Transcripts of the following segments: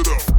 it up.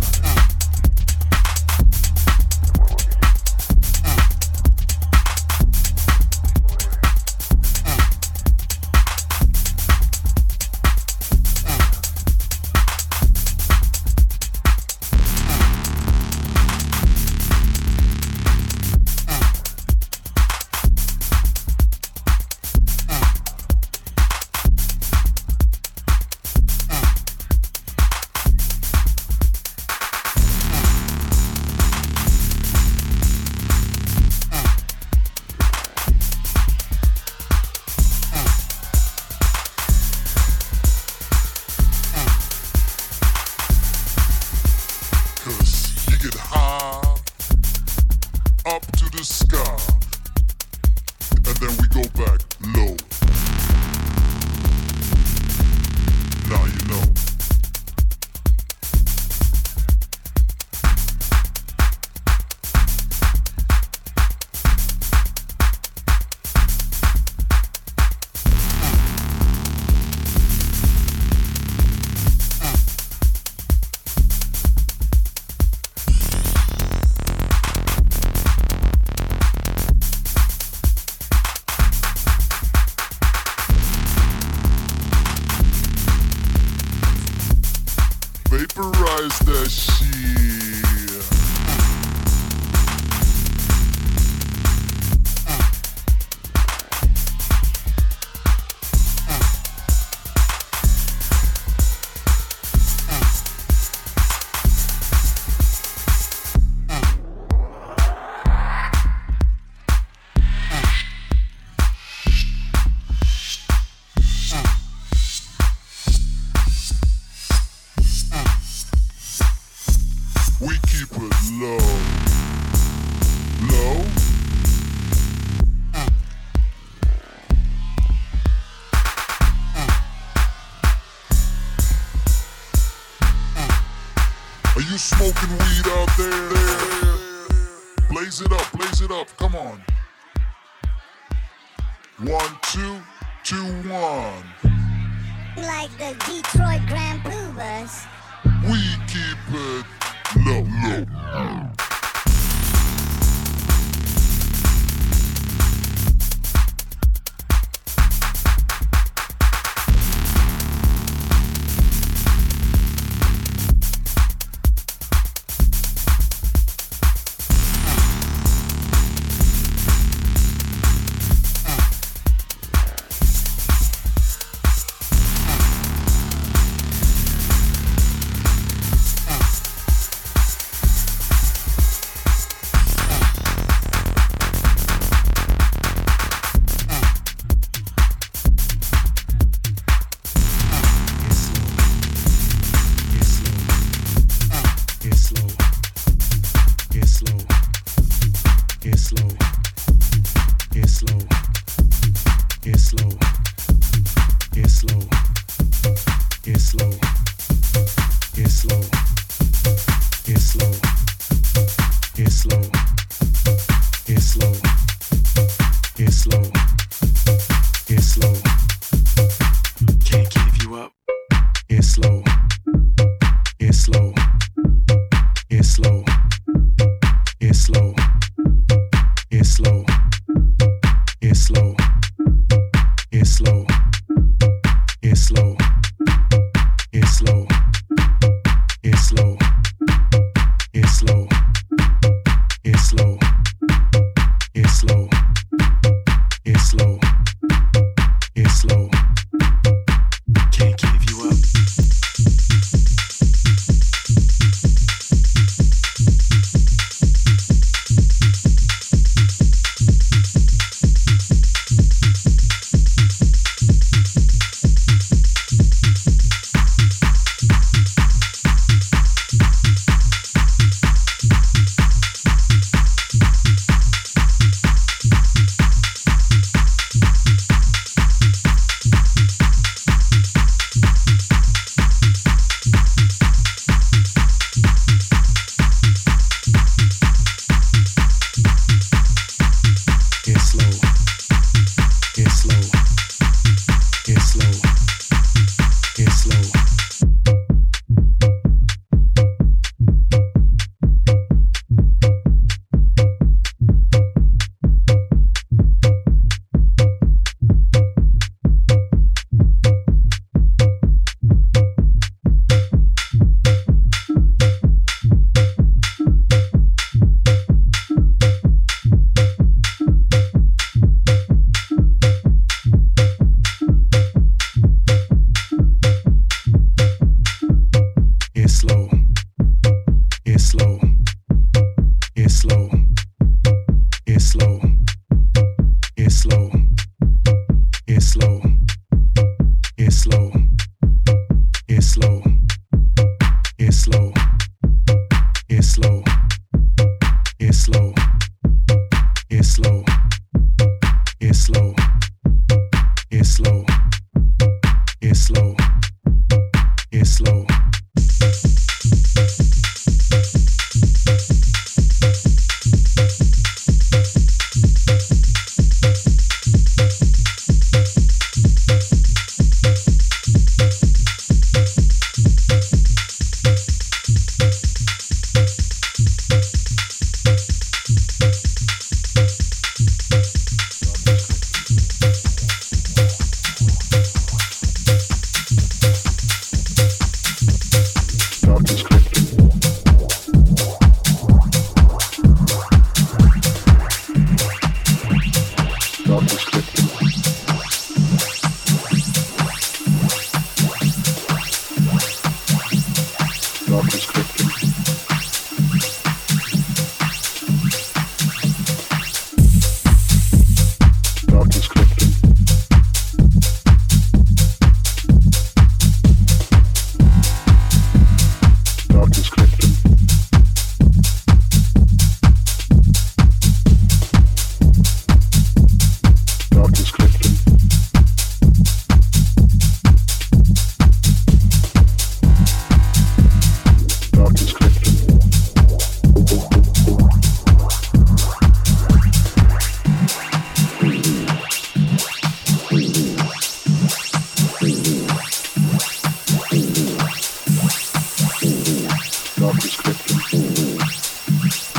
Thank you.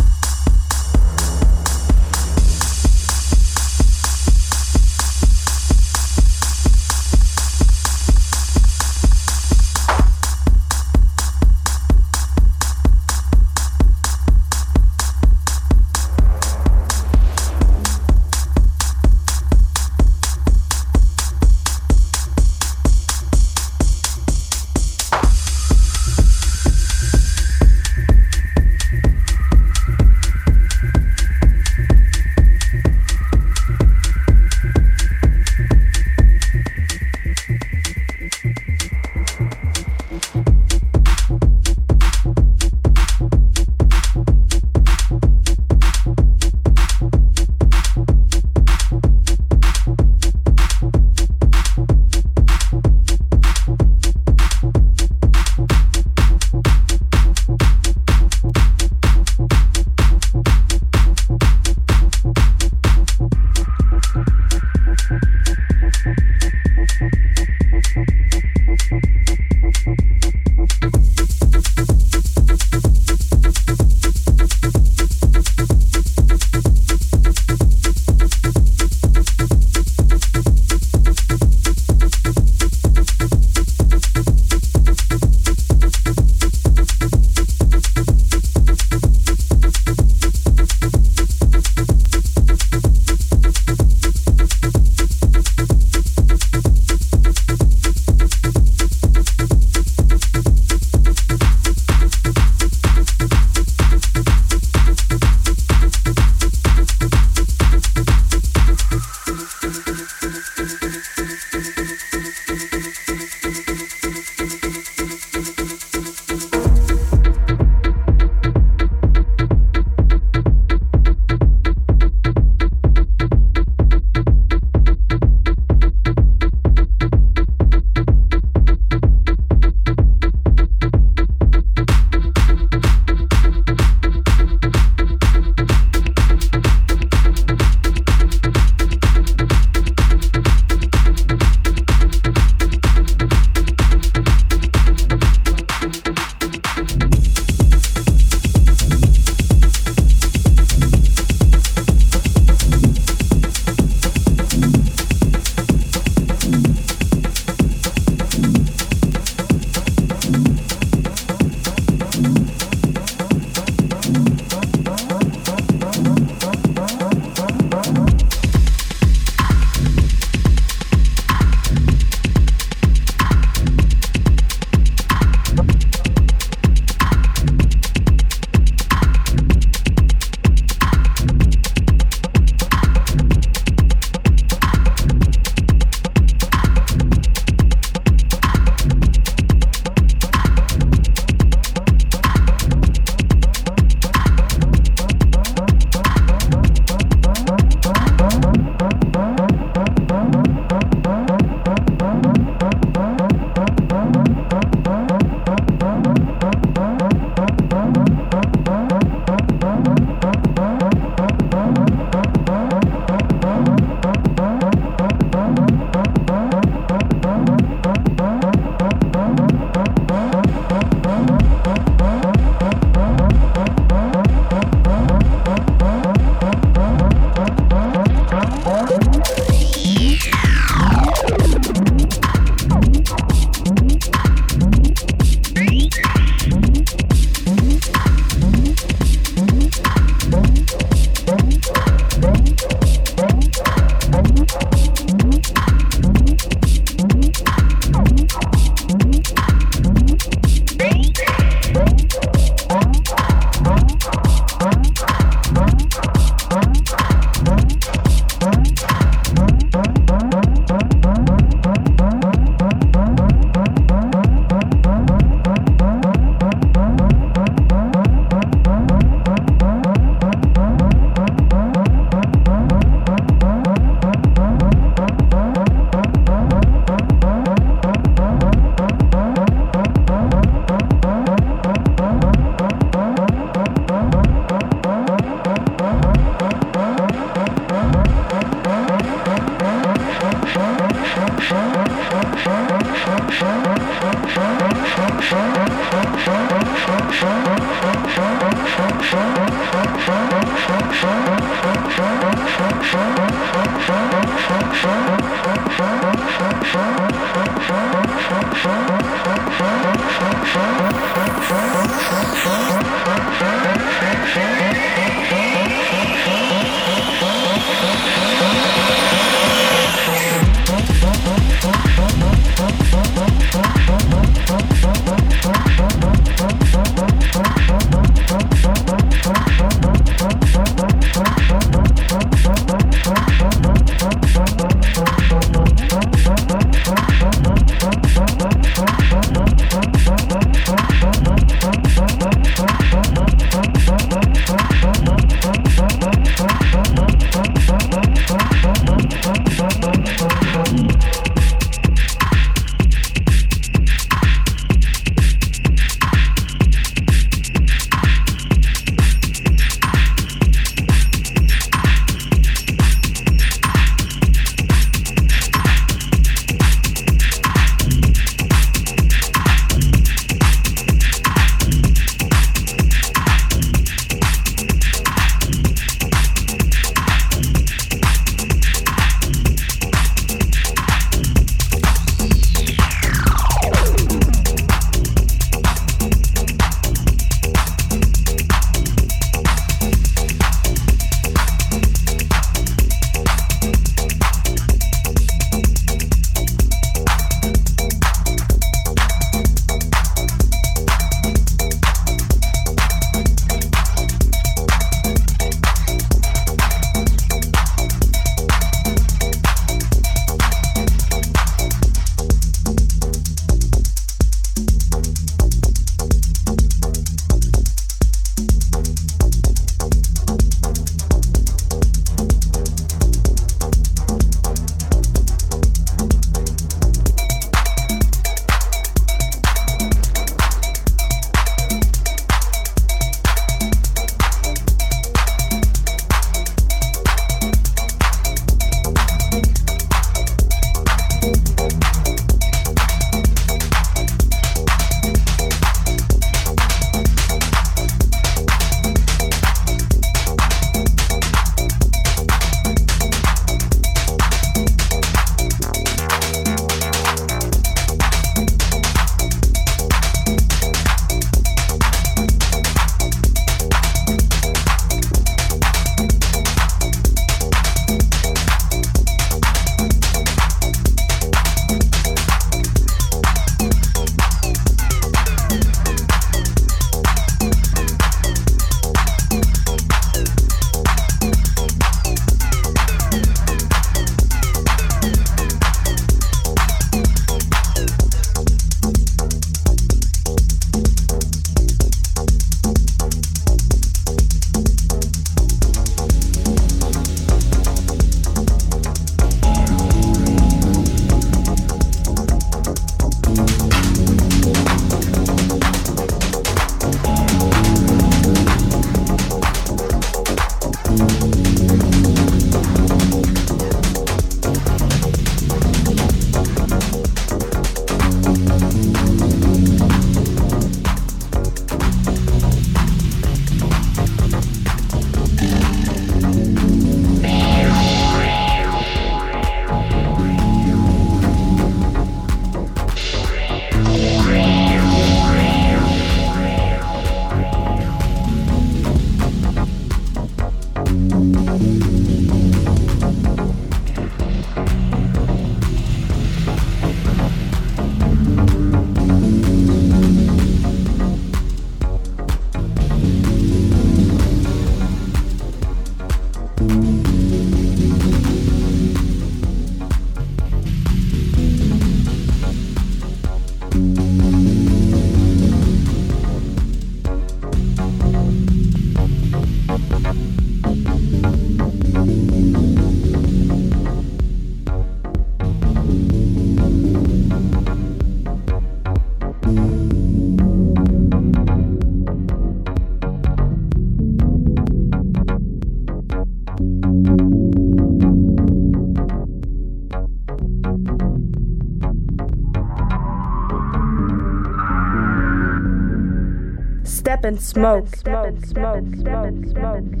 Step and smoke. Step and smoke. Step and smoke. Step and smoke.